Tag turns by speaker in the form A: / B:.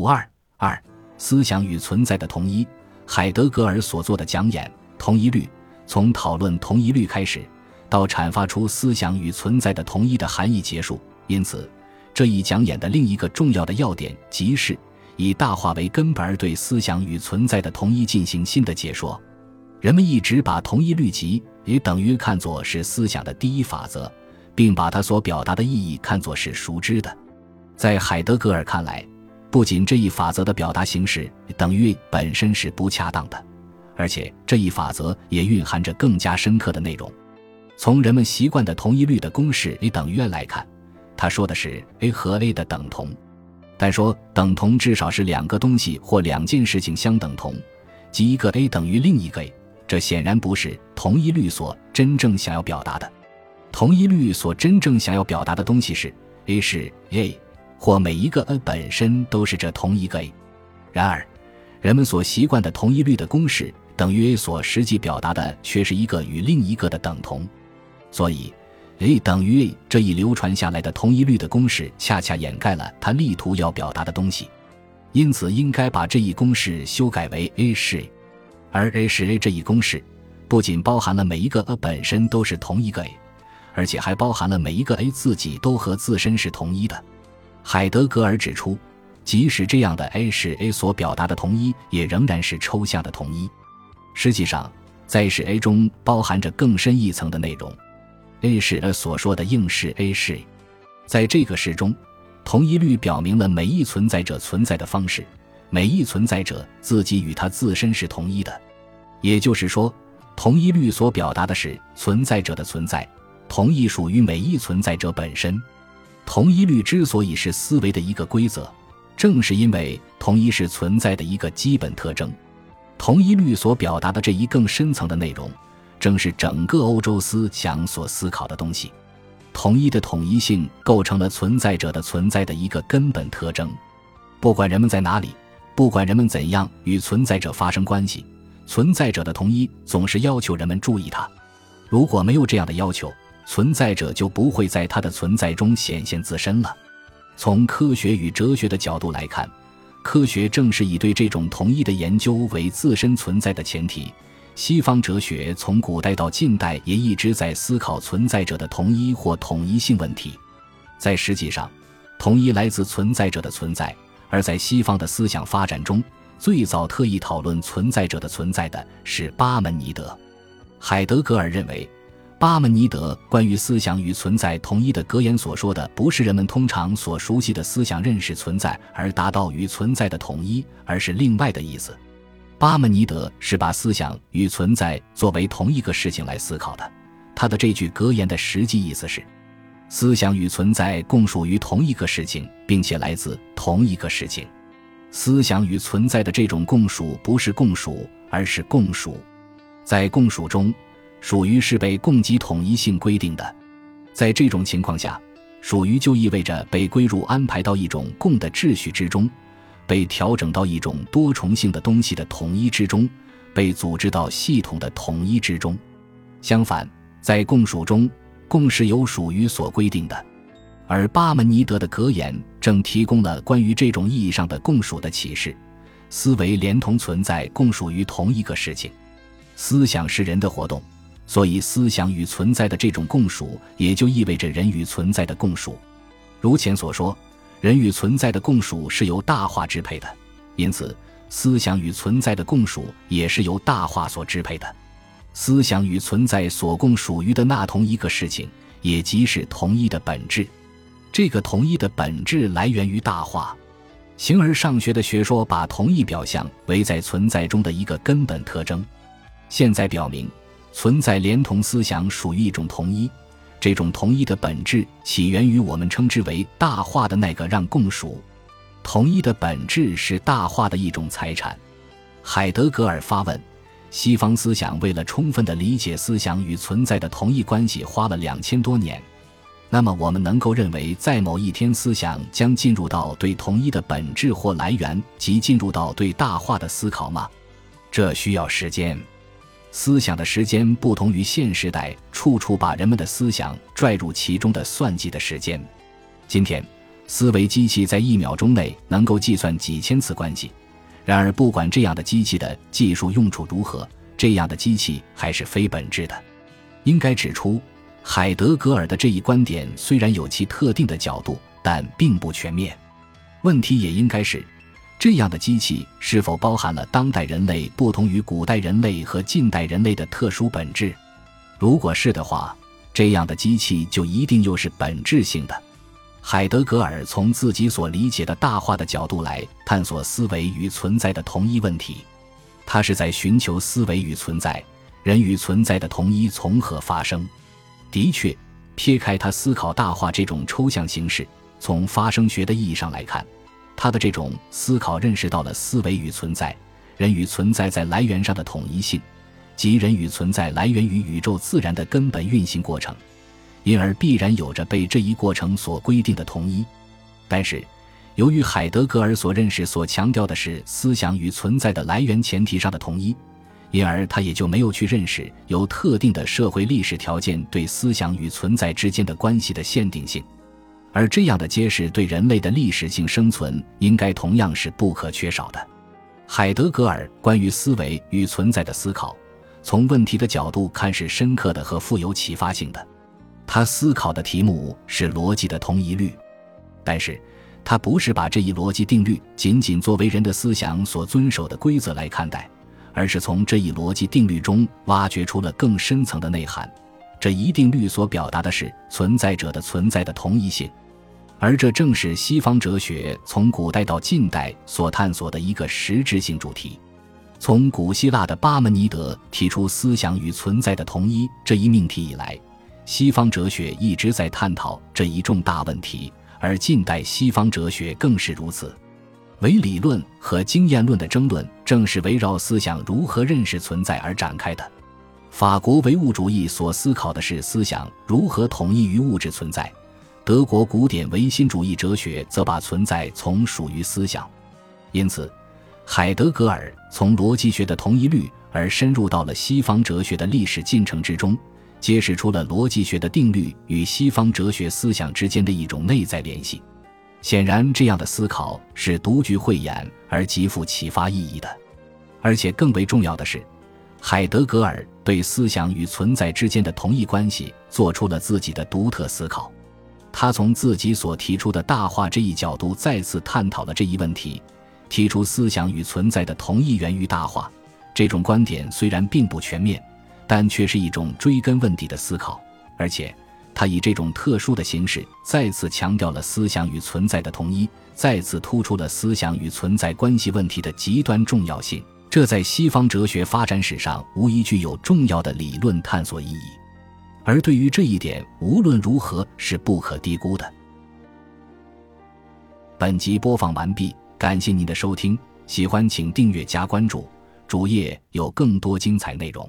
A: 五二二，思想与存在的同一。海德格尔所做的讲演《同一律》，从讨论同一律开始，到阐发出思想与存在的同一的含义结束。因此，这一讲演的另一个重要的要点，即是以大化为根本而对思想与存在的同一进行新的解说。人们一直把同一律集也等于看作是思想的第一法则，并把它所表达的意义看作是熟知的。在海德格尔看来，不仅这一法则的表达形式等于本身是不恰当的，而且这一法则也蕴含着更加深刻的内容。从人们习惯的同一律的公式 A 等于 a 来看，他说的是 A 和 A 的等同，但说等同至少是两个东西或两件事情相等同，即一个 A 等于另一个 A。这显然不是同一律所真正想要表达的。同一律所真正想要表达的东西是 A 是 A。或每一个 a 本身都是这同一个 a，然而，人们所习惯的同一律的公式等于 a 所实际表达的却是一个与另一个的等同，所以 a 等于 a 这一流传下来的同一律的公式恰恰掩盖了他力图要表达的东西，因此应该把这一公式修改为 a 是，而 a 是 a 这一公式不仅包含了每一个 a 本身都是同一个 a，而且还包含了每一个 a 自己都和自身是同一的。海德格尔指出，即使这样的 A 是 A 所表达的同一，也仍然是抽象的同一。实际上，在是 A 中包含着更深一层的内容。A 是 A 所说的应是 A 是，在这个式中，同一律表明了每一存在者存在的方式，每一存在者自己与他自身是同一的。也就是说，同一律所表达的是存在者的存在，同一属于每一存在者本身。同一律之所以是思维的一个规则，正是因为同一是存在的一个基本特征。同一律所表达的这一更深层的内容，正是整个欧洲思想所思考的东西。统一的统一性构成了存在者的存在的一个根本特征。不管人们在哪里，不管人们怎样与存在者发生关系，存在者的同一总是要求人们注意它。如果没有这样的要求，存在者就不会在他的存在中显现自身了。从科学与哲学的角度来看，科学正是以对这种同一的研究为自身存在的前提。西方哲学从古代到近代也一直在思考存在者的同一或统一性问题。在实际上，同一来自存在者的存在；而在西方的思想发展中，最早特意讨论存在者的存在的是巴门尼德。海德格尔认为。巴门尼德关于思想与存在同一的格言所说的，不是人们通常所熟悉的思想认识存在而达到与存在的统一，而是另外的意思。巴门尼德是把思想与存在作为同一个事情来思考的。他的这句格言的实际意思是：思想与存在共属于同一个事情，并且来自同一个事情。思想与存在的这种共属不是共属，而是共属。在共属中。属于是被供给统一性规定的，在这种情况下，属于就意味着被归入安排到一种共的秩序之中，被调整到一种多重性的东西的统一之中，被组织到系统的统一之中。相反，在共属中，共是由属于所规定的，而巴门尼德的格言正提供了关于这种意义上的共属的启示：思维连同存在共属于同一个事情，思想是人的活动。所以，思想与存在的这种共属，也就意味着人与存在的共属。如前所说，人与存在的共属是由大化支配的，因此，思想与存在的共属也是由大化所支配的。思想与存在所共属于的那同一个事情，也即是同一的本质。这个同一的本质来源于大化。形而上学的学说把同一表象为在存在中的一个根本特征。现在表明。存在连同思想属于一种同一，这种同一的本质起源于我们称之为大化的那个让共属。同一的本质是大化的一种财产。海德格尔发问：西方思想为了充分的理解思想与存在的同一关系，花了两千多年。那么，我们能够认为，在某一天，思想将进入到对同一的本质或来源，即进入到对大化的思考吗？这需要时间。思想的时间不同于现时代处处把人们的思想拽入其中的算计的时间。今天，思维机器在一秒钟内能够计算几千次关系。然而，不管这样的机器的技术用处如何，这样的机器还是非本质的。应该指出，海德格尔的这一观点虽然有其特定的角度，但并不全面。问题也应该是，这样的机器是否包含了当代人类不同于古代人类和近代人类的特殊本质？如果是的话，这样的机器就一定又是本质性的。海德格尔从自己所理解的大化的角度来探索思维与存在的同一问题，他是在寻求思维与存在、人与存在的同一从何发生。的确，撇开他思考大化这种抽象形式，从发生学的意义上来看，他的这种思考认识到了思维与存在、人与存在在来源上的统一性，即人与存在来源于宇宙自然的根本运行过程。因而必然有着被这一过程所规定的统一，但是，由于海德格尔所认识所强调的是思想与存在的来源前提上的统一，因而他也就没有去认识由特定的社会历史条件对思想与存在之间的关系的限定性，而这样的揭示对人类的历史性生存应该同样是不可缺少的。海德格尔关于思维与存在的思考，从问题的角度看是深刻的和富有启发性的。他思考的题目是逻辑的同一律，但是他不是把这一逻辑定律仅仅作为人的思想所遵守的规则来看待，而是从这一逻辑定律中挖掘出了更深层的内涵。这一定律所表达的是存在者的存在的同一性，而这正是西方哲学从古代到近代所探索的一个实质性主题。从古希腊的巴门尼德提出思想与存在的同一这一命题以来。西方哲学一直在探讨这一重大问题，而近代西方哲学更是如此。唯理论和经验论的争论正是围绕思想如何认识存在而展开的。法国唯物主义所思考的是思想如何统一于物质存在，德国古典唯心主义哲学则把存在从属于思想。因此，海德格尔从逻辑学的同一律而深入到了西方哲学的历史进程之中。揭示出了逻辑学的定律与西方哲学思想之间的一种内在联系。显然，这样的思考是独具慧眼而极富启发意义的。而且，更为重要的是，海德格尔对思想与存在之间的同一关系做出了自己的独特思考。他从自己所提出的大化这一角度再次探讨了这一问题，提出思想与存在的同一源于大化。这种观点虽然并不全面。但却是一种追根问底的思考，而且他以这种特殊的形式再次强调了思想与存在的同一，再次突出了思想与存在关系问题的极端重要性。这在西方哲学发展史上无疑具有重要的理论探索意义，而对于这一点，无论如何是不可低估的。本集播放完毕，感谢您的收听，喜欢请订阅加关注，主页有更多精彩内容。